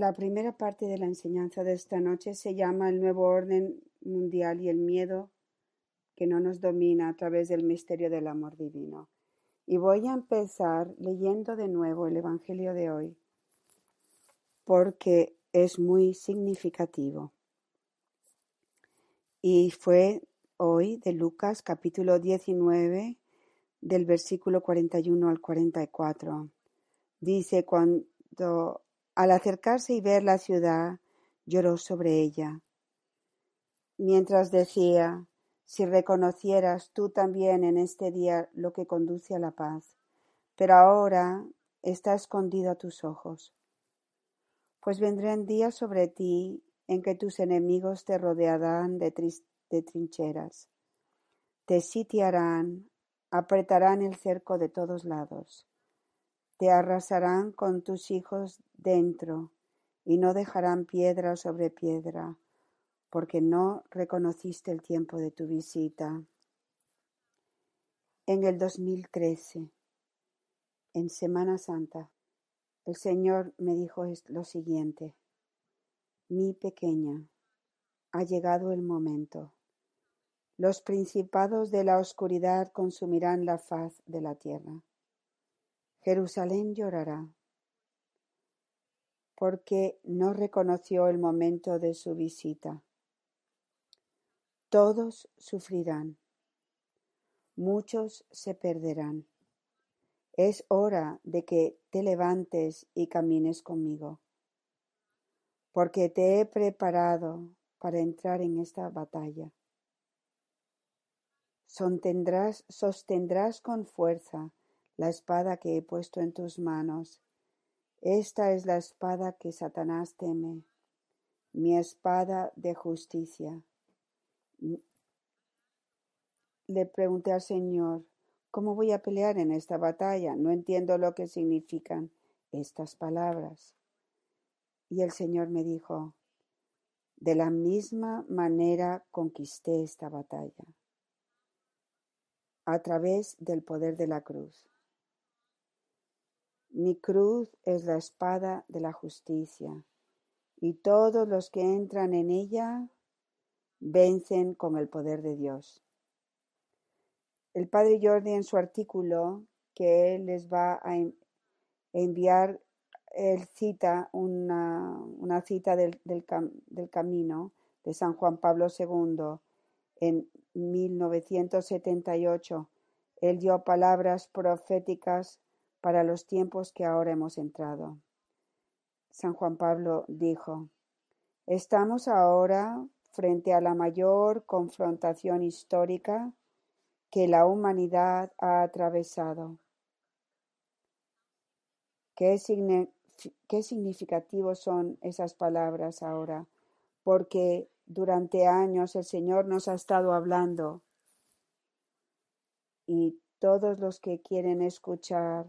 La primera parte de la enseñanza de esta noche se llama El nuevo orden mundial y el miedo que no nos domina a través del misterio del amor divino. Y voy a empezar leyendo de nuevo el Evangelio de hoy, porque es muy significativo. Y fue hoy de Lucas capítulo 19 del versículo 41 al 44. Dice, cuando al acercarse y ver la ciudad, lloró sobre ella, mientras decía, si reconocieras tú también en este día lo que conduce a la paz, pero ahora está escondido a tus ojos. Pues vendrán días sobre ti en que tus enemigos te rodearán de, de trincheras, te sitiarán, apretarán el cerco de todos lados te arrasarán con tus hijos dentro, y no dejarán piedra sobre piedra, porque no reconociste el tiempo de tu visita. En el 2013, en Semana Santa, el Señor me dijo lo siguiente, mi pequeña, ha llegado el momento. Los principados de la oscuridad consumirán la faz de la tierra. Jerusalén llorará, porque no reconoció el momento de su visita. Todos sufrirán, muchos se perderán. Es hora de que te levantes y camines conmigo, porque te he preparado para entrar en esta batalla. Sostendrás, sostendrás con fuerza la espada que he puesto en tus manos. Esta es la espada que Satanás teme, mi espada de justicia. Le pregunté al Señor, ¿cómo voy a pelear en esta batalla? No entiendo lo que significan estas palabras. Y el Señor me dijo, de la misma manera conquisté esta batalla, a través del poder de la cruz. Mi cruz es la espada de la justicia, y todos los que entran en ella vencen con el poder de Dios. El padre Jordi en su artículo, que él les va a enviar, él cita una, cita del, del camino de San Juan Pablo II en 1978. Él dio palabras proféticas para los tiempos que ahora hemos entrado. San Juan Pablo dijo, estamos ahora frente a la mayor confrontación histórica que la humanidad ha atravesado. Qué, qué significativos son esas palabras ahora, porque durante años el Señor nos ha estado hablando y todos los que quieren escuchar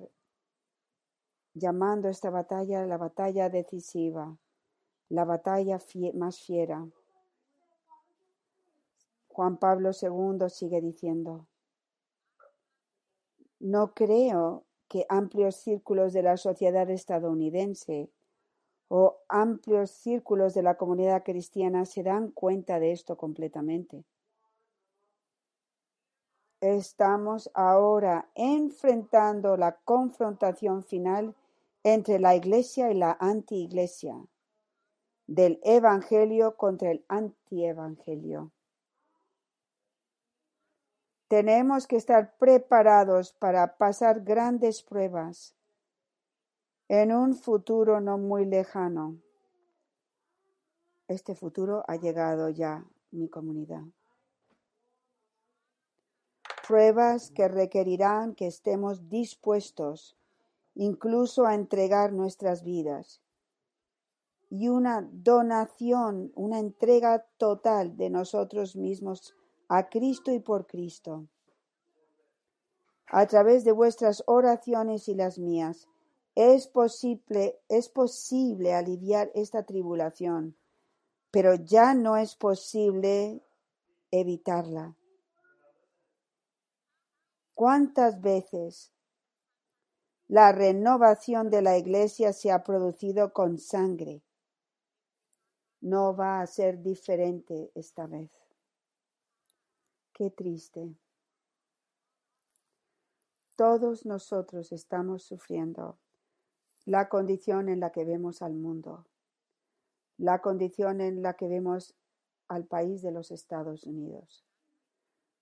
llamando esta batalla la batalla decisiva, la batalla más fiera. Juan Pablo II sigue diciendo, no creo que amplios círculos de la sociedad estadounidense o amplios círculos de la comunidad cristiana se dan cuenta de esto completamente. Estamos ahora enfrentando la confrontación final entre la Iglesia y la anti-Iglesia, del Evangelio contra el anti-Evangelio. Tenemos que estar preparados para pasar grandes pruebas en un futuro no muy lejano. Este futuro ha llegado ya, mi comunidad. Pruebas que requerirán que estemos dispuestos incluso a entregar nuestras vidas. Y una donación, una entrega total de nosotros mismos a Cristo y por Cristo. A través de vuestras oraciones y las mías, es posible, es posible aliviar esta tribulación, pero ya no es posible evitarla. ¿Cuántas veces la renovación de la Iglesia se ha producido con sangre, no va a ser diferente esta vez. Qué triste. Todos nosotros estamos sufriendo la condición en la que vemos al mundo, la condición en la que vemos al país de los Estados Unidos.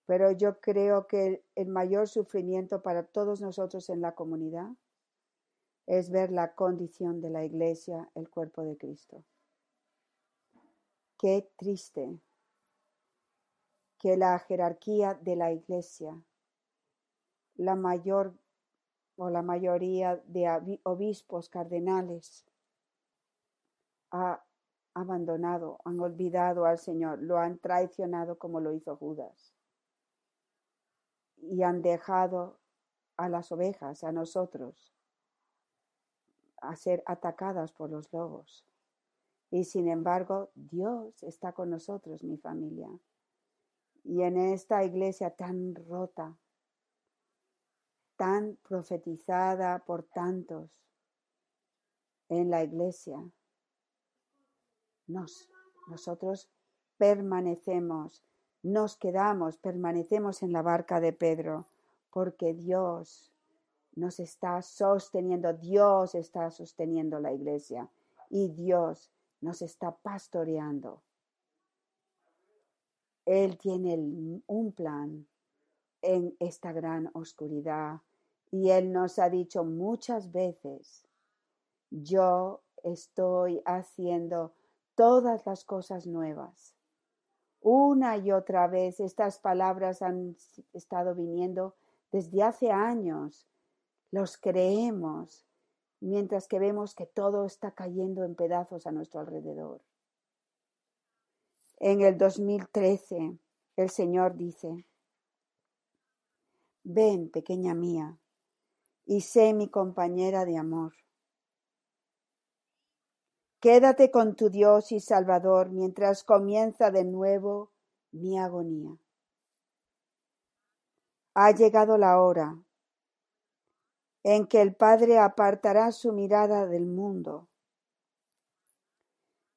Pero yo creo que el mayor sufrimiento para todos nosotros en la comunidad es ver la condición de la iglesia, el cuerpo de Cristo. Qué triste que la jerarquía de la iglesia, la mayor o la mayoría de obispos cardenales, ha abandonado, han olvidado al Señor, lo han traicionado como lo hizo Judas. Y han dejado a las ovejas, a nosotros, a ser atacadas por los lobos. Y sin embargo, Dios está con nosotros, mi familia. Y en esta iglesia tan rota, tan profetizada por tantos, en la iglesia, nos, nosotros permanecemos, nos quedamos, permanecemos en la barca de Pedro, porque Dios nos está sosteniendo, Dios está sosteniendo la iglesia y Dios nos está pastoreando. Él tiene un plan en esta gran oscuridad y Él nos ha dicho muchas veces, yo estoy haciendo todas las cosas nuevas. Una y otra vez estas palabras han estado viniendo desde hace años los creemos mientras que vemos que todo está cayendo en pedazos a nuestro alrededor. En el 2013, el Señor dice, ven, pequeña mía, y sé mi compañera de amor. Quédate con tu Dios y Salvador mientras comienza de nuevo mi agonía. Ha llegado la hora en que el Padre apartará su mirada del mundo.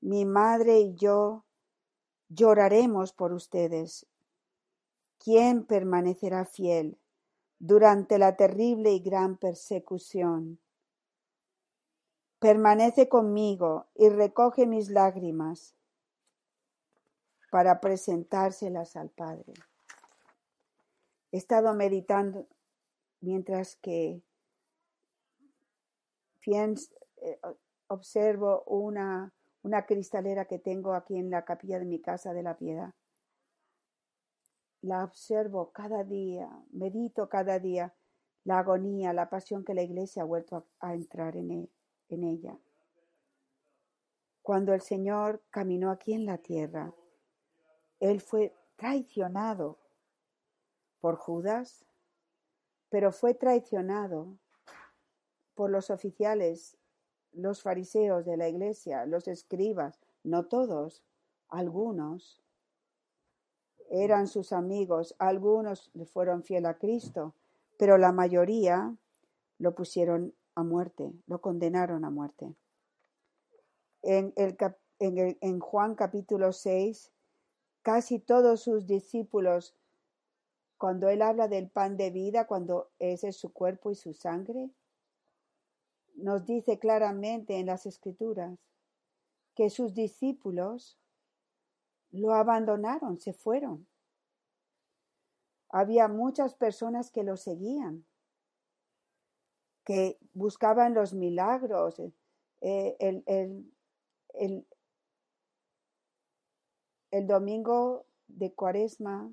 Mi madre y yo lloraremos por ustedes. ¿Quién permanecerá fiel durante la terrible y gran persecución? Permanece conmigo y recoge mis lágrimas para presentárselas al Padre. He estado meditando mientras que eh, observo una, una cristalera que tengo aquí en la capilla de mi casa de la piedad. La observo cada día, medito cada día la agonía, la pasión que la iglesia ha vuelto a, entrar en, e, en ella. Cuando el Señor caminó aquí en la tierra, Él fue traicionado por Judas, pero fue traicionado por los oficiales, los fariseos de la iglesia, los escribas, no todos, algunos eran sus amigos, algunos le fueron fiel a Cristo, pero la mayoría lo pusieron a muerte, lo condenaron a muerte. En, el, en, en Juan capítulo 6, casi todos sus discípulos, cuando él habla del pan de vida, cuando ese es su cuerpo y su sangre, nos dice claramente en las escrituras que sus discípulos lo abandonaron, se fueron. Había muchas personas que lo seguían, que buscaban los milagros. Eh, el, el, el domingo de cuaresma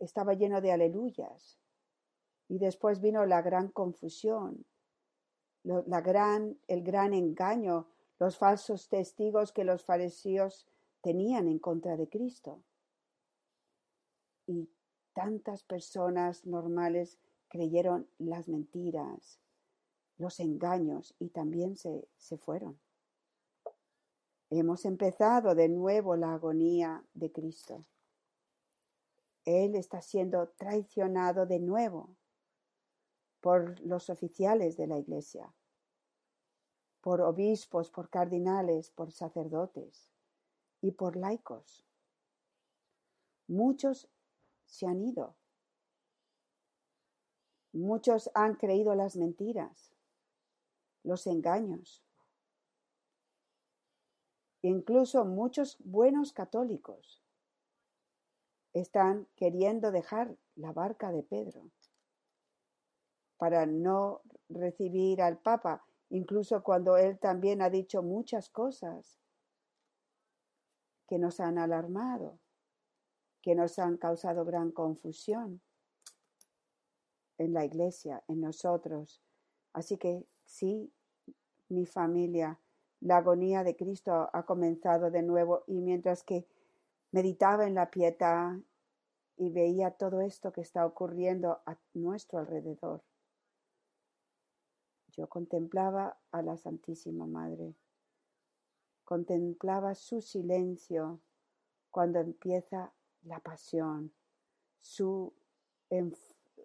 estaba lleno de aleluyas y después vino la gran confusión la gran, el gran engaño, los falsos testigos que los fariseos tenían en contra de Cristo. Y tantas personas normales creyeron las mentiras, los engaños y también se, se fueron. Hemos empezado de nuevo la agonía de Cristo. Él está siendo traicionado de nuevo por los oficiales de la Iglesia, por obispos, por cardinales, por sacerdotes. y por laicos. Muchos se han ido. Muchos han creído las mentiras, los engaños. Incluso muchos buenos católicos están queriendo dejar la barca de Pedro para no recibir al Papa, incluso cuando él también ha dicho muchas cosas que nos han alarmado, que nos han causado gran confusión en la iglesia, en nosotros. Así que sí, mi familia, la agonía de Cristo ha comenzado de nuevo y mientras que meditaba en la piedad y veía todo esto que está ocurriendo a nuestro alrededor, yo contemplaba a la Santísima Madre, contemplaba su silencio cuando empieza la pasión, su,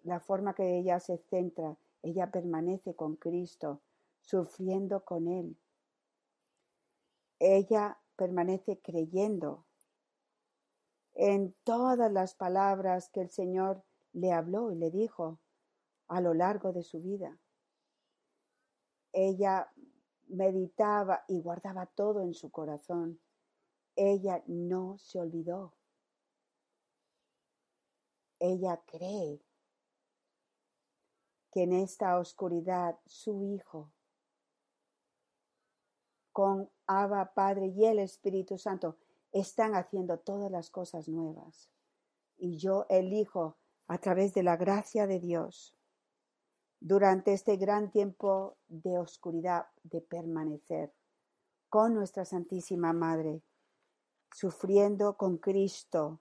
la forma que ella se centra, ella permanece con Cristo, sufriendo con Él. Ella permanece creyendo en todas las palabras que el Señor le habló y le dijo a lo largo de su vida. Ella meditaba y guardaba todo en su corazón. Ella no se olvidó. Ella cree que en esta oscuridad su Hijo, con Abba Padre y el Espíritu Santo, están haciendo todas las cosas nuevas. Y yo elijo, a través de la gracia de Dios, durante este gran tiempo de oscuridad, de permanecer con nuestra Santísima Madre, sufriendo con Cristo,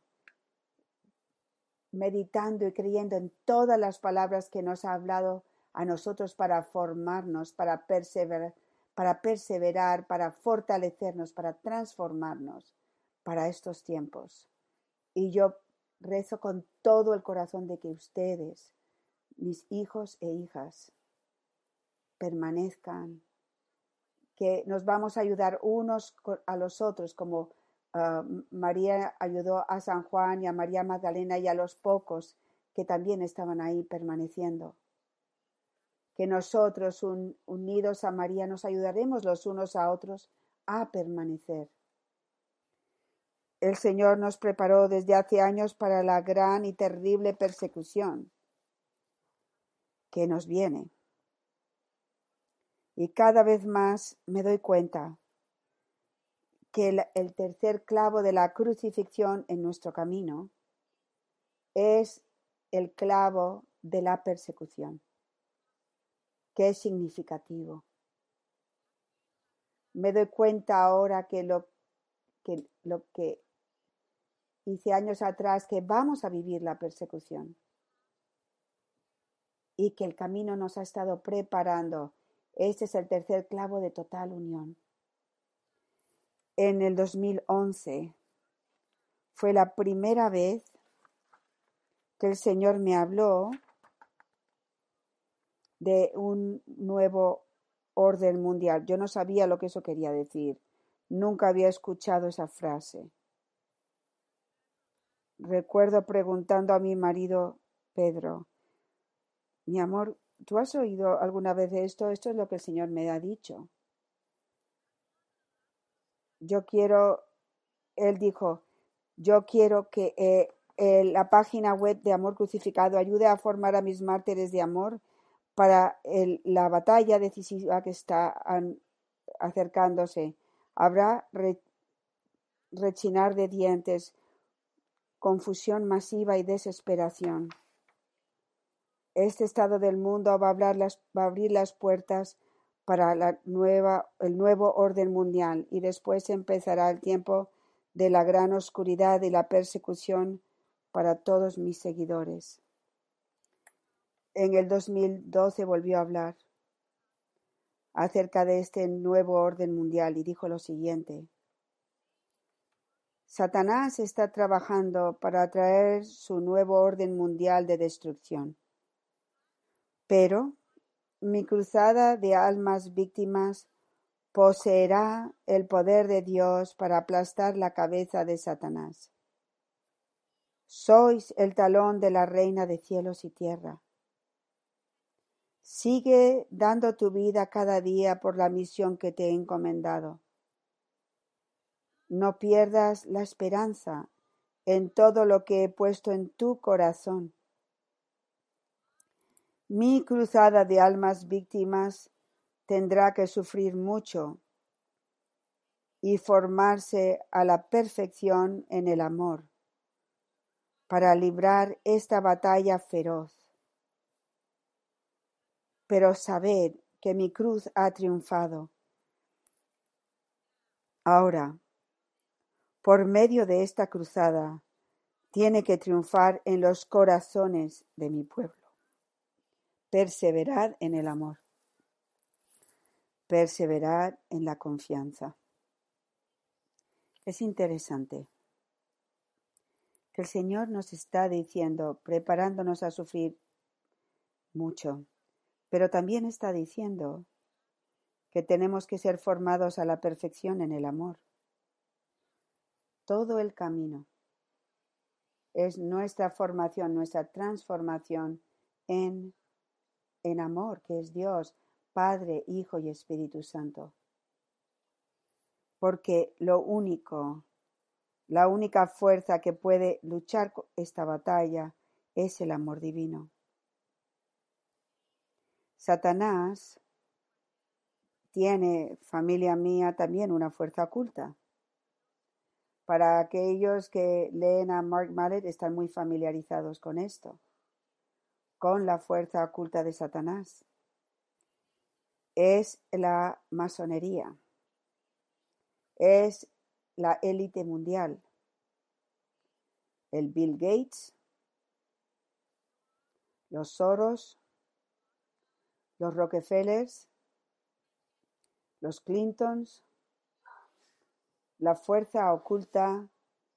meditando y creyendo en todas las palabras que nos ha hablado a nosotros para formarnos, para perseverar, para perseverar, para fortalecernos, para transformarnos para estos tiempos. Y yo rezo con todo el corazón de que ustedes mis hijos e hijas permanezcan, que nos vamos a ayudar unos a los otros, como ah, María ayudó a San Juan y a María Magdalena y a los pocos que también estaban ahí permaneciendo. Que nosotros, unidos a María, nos ayudaremos los unos a otros a permanecer. El Señor nos preparó desde hace años para la gran y terrible persecución que nos viene. Y cada vez más me doy cuenta que el, tercer clavo de la crucifixión en nuestro camino es el clavo de la persecución, que es significativo. Me doy cuenta ahora que lo que, lo que hice años atrás, que vamos a vivir la persecución y que el camino nos ha estado preparando. Este es el tercer clavo de total unión. En el 2011 fue la primera vez que el Señor me habló de un nuevo orden mundial. Yo no sabía lo que eso quería decir. Nunca había escuchado esa frase. Recuerdo preguntando a mi marido Pedro, mi amor, ¿tú has oído alguna vez de esto? Esto es lo que el Señor me ha dicho. Yo quiero, él dijo, yo quiero que eh, la página web de Amor Crucificado ayude a formar a mis mártires de amor para la batalla decisiva que está acercándose. Habrá rechinar de dientes, confusión masiva y desesperación. Este estado del mundo va a, abrir las puertas para la nueva, el nuevo orden mundial y después empezará el tiempo de la gran oscuridad y la persecución para todos mis seguidores. En el 2012 volvió a hablar acerca de este nuevo orden mundial y dijo lo siguiente. Satanás está trabajando para traer su nuevo orden mundial de destrucción. Pero mi cruzada de almas víctimas poseerá el poder de Dios para aplastar la cabeza de Satanás. Sois el talón de la reina de cielos y tierra. Sigue dando tu vida cada día por la misión que te he encomendado. No pierdas la esperanza en todo lo que he puesto en tu corazón. Mi cruzada de almas víctimas tendrá que sufrir mucho y formarse a la perfección en el amor para librar esta batalla feroz. Pero sabed que mi cruz ha triunfado. Ahora, por medio de esta cruzada, tiene que triunfar en los corazones de mi pueblo. Perseverad en el amor. Perseverad en la confianza. Es interesante que el Señor nos está diciendo, preparándonos a sufrir mucho, pero también está diciendo que tenemos que ser formados a la perfección en el amor. Todo el camino es nuestra formación, nuestra transformación en, en amor, que es Dios, Padre, Hijo y Espíritu Santo. Porque lo único, la única fuerza que puede luchar esta batalla es el amor divino. Satanás tiene, familia mía, también una fuerza oculta. Para aquellos que leen a Mark Mallet están muy familiarizados con esto, con la fuerza oculta de Satanás. Es la masonería, es la élite mundial, el Bill Gates, los Soros, los Rockefellers, los Clintons, la fuerza oculta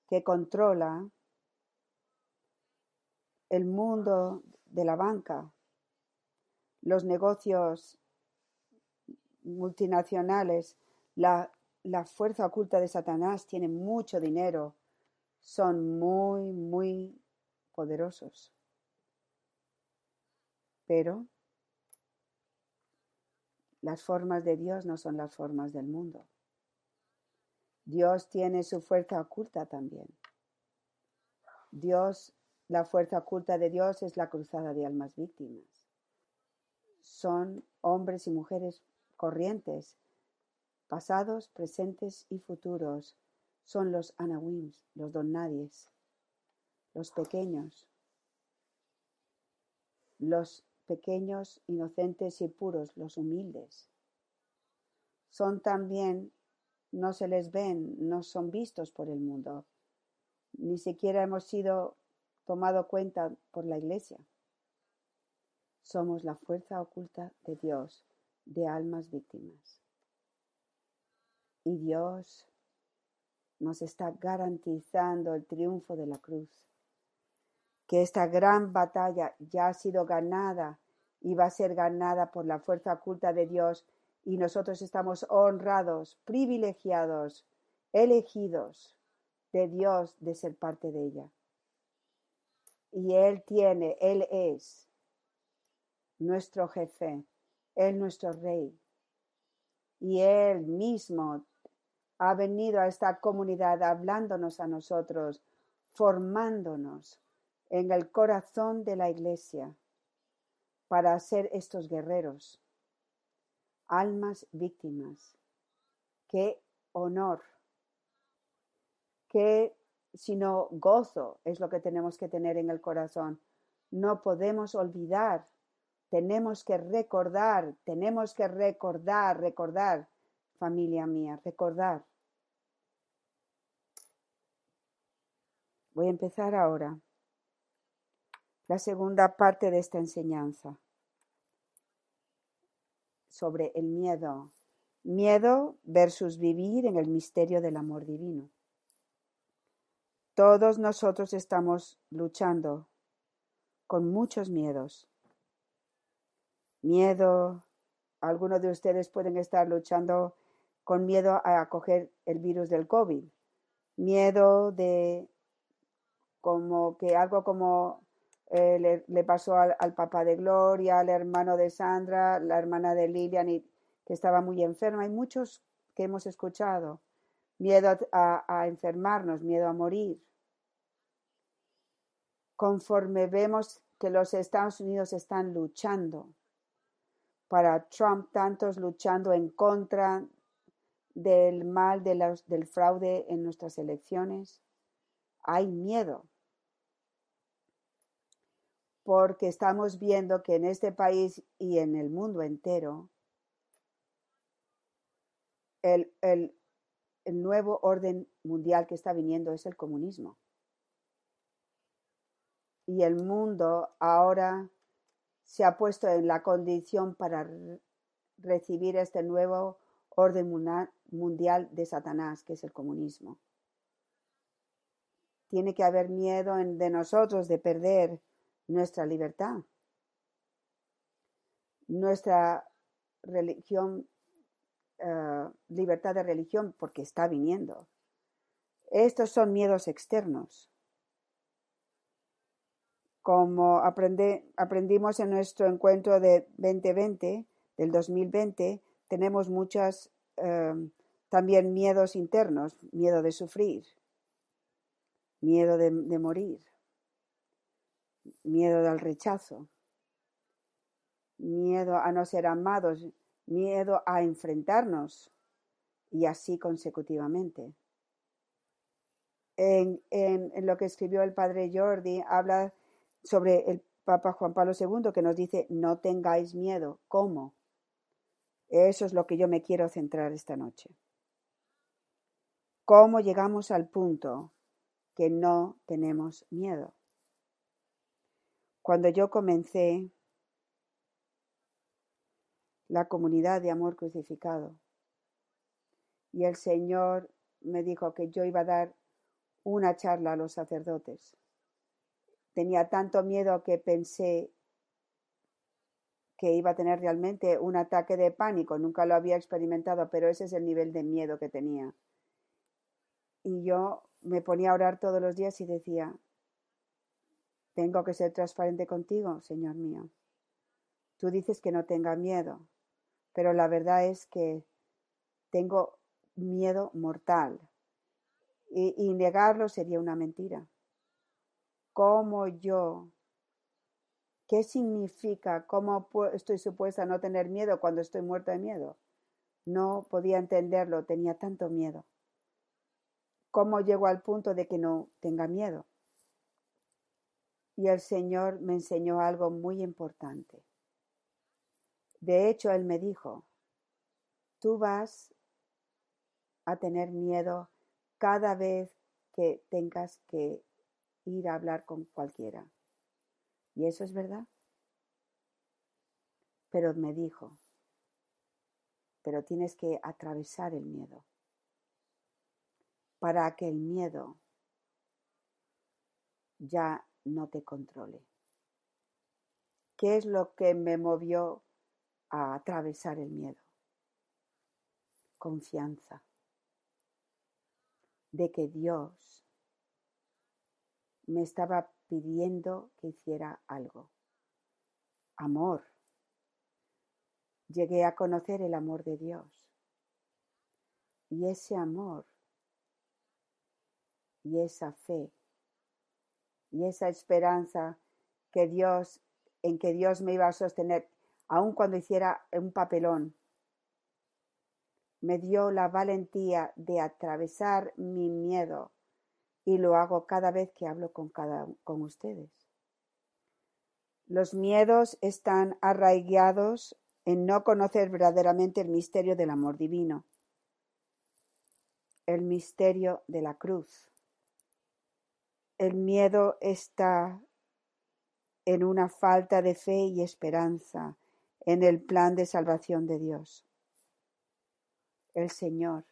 que controla el mundo de la banca, los negocios multinacionales, la, la fuerza oculta de Satanás tiene mucho dinero, son muy, muy poderosos. Pero las formas de Dios no son las formas del mundo. Dios tiene su fuerza oculta también. Dios, la fuerza oculta de Dios es la cruzada de almas víctimas. Son hombres y mujeres corrientes, pasados, presentes y futuros. Son los anawims, los donnadies, los pequeños, los pequeños, inocentes y puros, los humildes. Son también no se les ven, no son vistos por el mundo. Ni siquiera hemos sido tomado cuenta por la Iglesia. Somos la fuerza oculta de Dios de almas víctimas. Y Dios nos está garantizando el triunfo de la cruz. Que esta gran batalla ya ha sido ganada y va a ser ganada por la fuerza oculta de Dios y nosotros estamos honrados, privilegiados, elegidos de Dios de ser parte de ella. Y Él tiene, Él es nuestro jefe, Él nuestro rey. Y Él mismo ha venido a esta comunidad hablándonos a nosotros, formándonos en el corazón de la iglesia para ser estos guerreros almas víctimas. Qué honor, qué sino gozo es lo que tenemos que tener en el corazón. No podemos olvidar, tenemos que recordar, tenemos que recordar, recordar, familia mía, recordar. Voy a empezar ahora la segunda parte de esta enseñanza sobre el miedo. Miedo versus vivir en el misterio del amor divino. Todos nosotros estamos luchando con muchos miedos. Miedo, algunos de ustedes pueden estar luchando con miedo a coger el virus del COVID, miedo de como que algo como eh, le, pasó al, papá de Gloria, al hermano de Sandra, la hermana de Lilian, y, que estaba muy enferma. Hay muchos que hemos escuchado. Miedo a enfermarnos, miedo a morir. Conforme vemos que los Estados Unidos están luchando para Trump, tantos luchando en contra del mal del fraude en nuestras elecciones, hay miedo. Porque estamos viendo que en este país y en el mundo entero, el, el nuevo orden mundial que está viniendo es el comunismo. Y el mundo ahora se ha puesto en la condición para recibir este nuevo orden mundial de Satanás, que es el comunismo. Tiene que haber miedo de nosotros de perder nuestra libertad, nuestra religión, eh, libertad de religión, porque está viniendo. Estos son miedos externos. Como aprendimos en nuestro encuentro de 2020, del 2020, tenemos muchas em, también miedos internos, miedo de sufrir, miedo de, de morir, miedo del rechazo, miedo a no ser amados, miedo a enfrentarnos y así consecutivamente. En, en, lo que escribió el padre Jordi, habla sobre el Papa Juan Pablo II que nos dice, no tengáis miedo. ¿Cómo? Eso es lo que yo me quiero centrar esta noche. ¿Cómo llegamos al punto que no tenemos miedo? Cuando yo comencé la comunidad de amor crucificado y el Señor me dijo que yo iba a dar una charla a los sacerdotes. Tenía tanto miedo que pensé que iba a tener realmente un ataque de pánico. Nunca lo había experimentado, pero ese es el nivel de miedo que tenía. Y yo me ponía a orar todos los días y decía, tengo que ser transparente contigo, Señor mío. Tú dices que no tenga miedo, pero la verdad es que tengo miedo mortal. Y, negarlo sería una mentira. ¿Cómo yo ¿Qué significa? ¿Cómo estoy supuesta a no tener miedo cuando estoy muerta de miedo? No podía entenderlo, tenía tanto miedo. ¿Cómo llego al punto de que no tenga miedo? Y el Señor me enseñó algo muy importante. De hecho, Él me dijo, tú vas a tener miedo cada vez que tengas que ir a hablar con cualquiera. Y eso es verdad. Pero me dijo, pero tienes que atravesar el miedo para que el miedo ya no te controle. ¿Qué es lo que me movió a atravesar el miedo? Confianza de que Dios me estaba pidiendo que hiciera algo. Amor. Llegué a conocer el amor de Dios. Y ese amor y esa fe y esa esperanza que Dios en que Dios me iba a sostener aun cuando hiciera un papelón me dio la valentía de atravesar mi miedo y lo hago cada vez que hablo con, con ustedes. Los miedos están arraigados en no conocer verdaderamente el misterio del amor divino, el misterio de la cruz. El miedo está en una falta de fe y esperanza en el plan de salvación de Dios. El Señor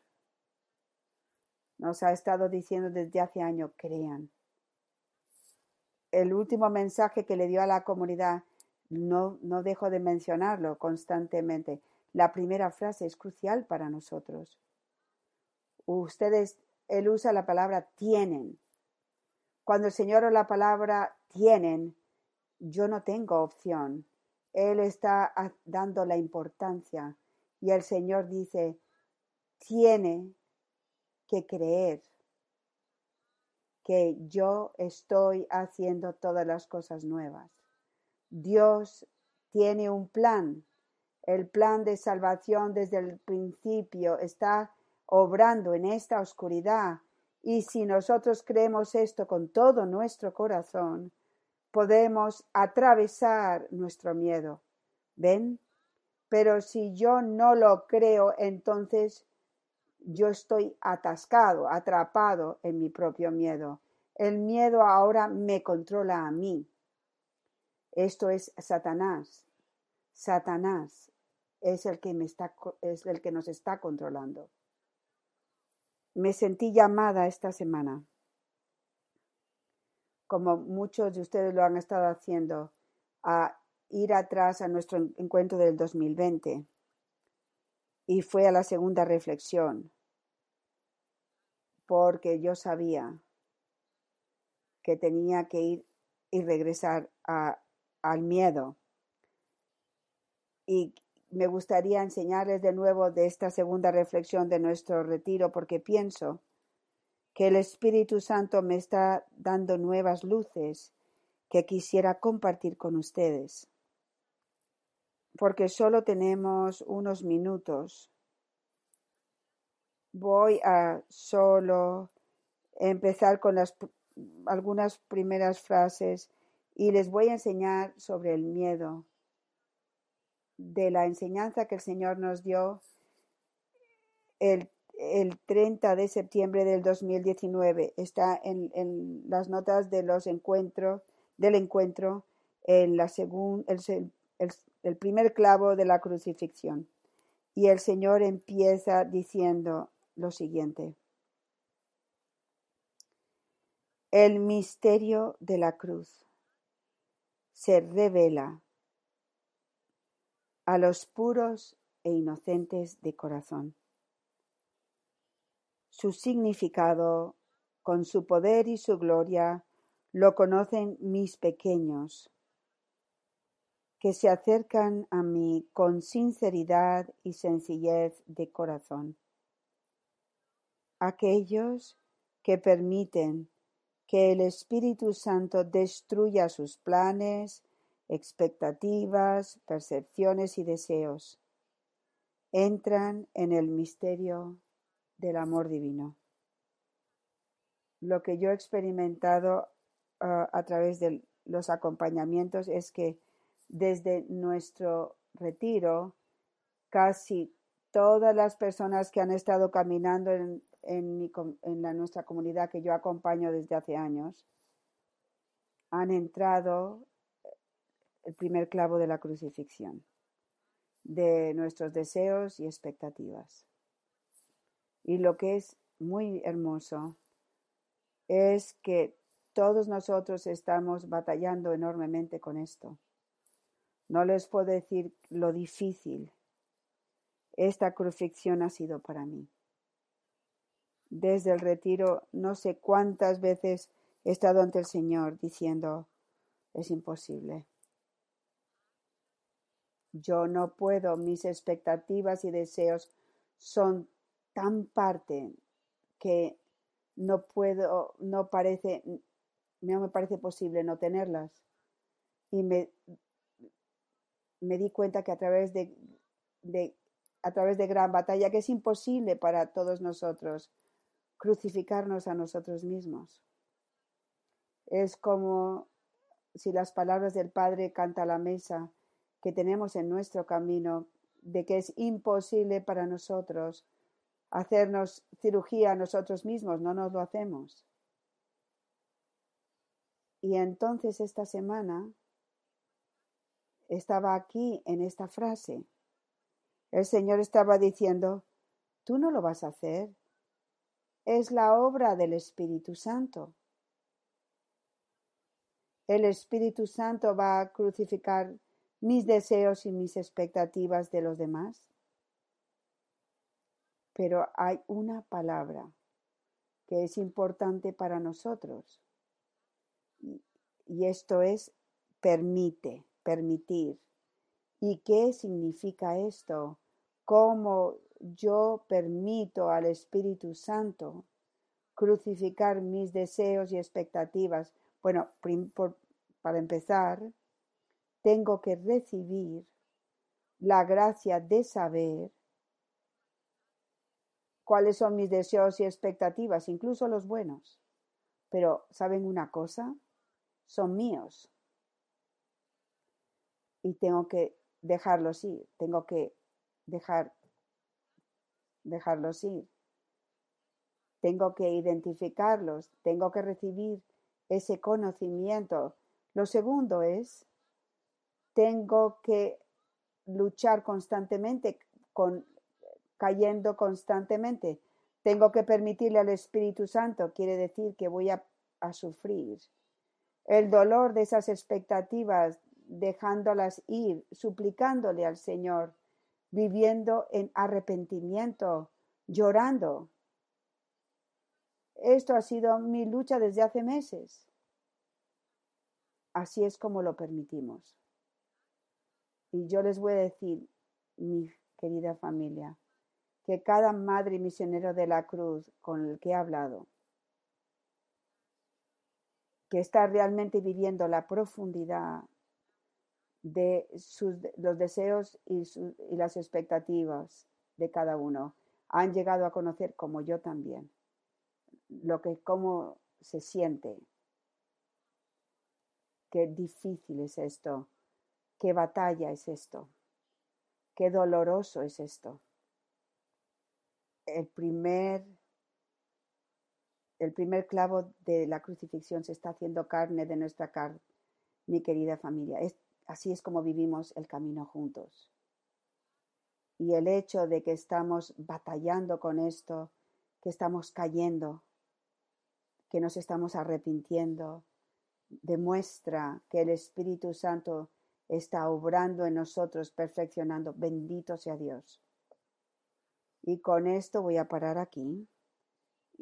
nos ha estado diciendo desde hace años, crean. El último mensaje que le dio a la comunidad, no, no dejo de mencionarlo constantemente. La primera frase es crucial para nosotros. Ustedes, él usa la palabra tienen. Cuando el Señor o la palabra tienen, yo no tengo opción. Él está dando la importancia y el Señor dice, tiene que creer que yo estoy haciendo todas las cosas nuevas. Dios tiene un plan. El plan de salvación desde el principio está obrando en esta oscuridad. Y si nosotros creemos esto con todo nuestro corazón, podemos atravesar nuestro miedo. ¿Ven? Pero si yo no lo creo, entonces yo estoy atascado, atrapado en mi propio miedo. El miedo ahora me controla a mí. Esto es Satanás. Satanás es el que es el que nos está controlando. Me sentí llamada esta semana, como muchos de ustedes lo han estado haciendo, a ir atrás a nuestro encuentro del 2020 y fue a la segunda reflexión, porque yo sabía que tenía que ir y regresar a, al miedo. Y me gustaría enseñarles de nuevo de esta segunda reflexión de nuestro retiro, porque pienso que el Espíritu Santo me está dando nuevas luces que quisiera compartir con ustedes porque solo tenemos unos minutos. Voy a solo empezar con las, algunas primeras frases y les voy a enseñar sobre el miedo de la enseñanza que el Señor nos dio el, el 30 de septiembre del 2019. Está en, en las notas del encuentro en la segunda el, el, el primer clavo de la crucifixión. Y el Señor empieza diciendo lo siguiente. El misterio de la cruz se revela a los puros e inocentes de corazón. Su significado, con su poder y su gloria, lo conocen mis pequeños, que se acercan a mí con sinceridad y sencillez de corazón. Aquellos que permiten que el Espíritu Santo destruya sus planes, expectativas, percepciones y deseos, entran en el misterio del amor divino. Lo que yo he experimentado uh, a través de los acompañamientos es que desde nuestro retiro, casi todas las personas que han estado caminando en, la, nuestra comunidad que yo acompaño desde hace años, han entrado el primer clavo de la crucifixión, de nuestros deseos y expectativas. Y lo que es muy hermoso es que todos nosotros estamos batallando enormemente con esto. No les puedo decir lo difícil esta crucifixión ha sido para mí. Desde el retiro no sé cuántas veces he estado ante el Señor diciendo, es imposible. Yo no puedo, mis expectativas y deseos son tan parte que no puedo, no parece, no me parece posible no tenerlas. Y me me di cuenta que a través de, a través de gran batalla, que es imposible para todos nosotros crucificarnos a nosotros mismos. Es como si las palabras del Padre canta la mesa que tenemos en nuestro camino, de que es imposible para nosotros hacernos cirugía nosotros mismos, no nos lo hacemos. Y entonces esta semana estaba aquí en esta frase. El Señor estaba diciendo, tú no lo vas a hacer. Es la obra del Espíritu Santo. El Espíritu Santo va a crucificar mis deseos y mis expectativas de los demás. Pero hay una palabra que es importante para nosotros. Y esto es permite, permitir. ¿Y qué significa esto? ¿Cómo yo permito al Espíritu Santo crucificar mis deseos y expectativas? Bueno, para empezar, tengo que recibir la gracia de saber cuáles son mis deseos y expectativas, incluso los buenos. Pero, ¿saben una cosa? Son míos. Y tengo que dejarlos ir, tengo que dejar dejarlos ir. Tengo que identificarlos, tengo que recibir ese conocimiento. Lo segundo es, tengo que luchar constantemente, con, cayendo constantemente. Tengo que permitirle al Espíritu Santo, quiere decir que voy a, a sufrir. El dolor de esas expectativas, dejándolas ir, suplicándole al Señor, viviendo en arrepentimiento, llorando. Esto ha sido mi lucha desde hace meses. Así es como lo permitimos. Y yo les voy a decir, mi querida familia, que cada madre y misionero de la cruz con el que he hablado, que está realmente viviendo la profundidad de sus, los deseos y, y las expectativas de cada uno, han llegado a conocer, como yo también, lo que, cómo se siente, qué difícil es esto, qué batalla es esto, qué doloroso es esto el primer, el primer clavo de la crucifixión se está haciendo carne de nuestra carne, mi querida familia. Así es como vivimos el camino juntos. Y el hecho de que estamos batallando con esto, que estamos cayendo, que nos estamos arrepintiendo, demuestra que el Espíritu Santo está obrando en nosotros, perfeccionando. Bendito sea Dios. Y con esto voy a parar aquí.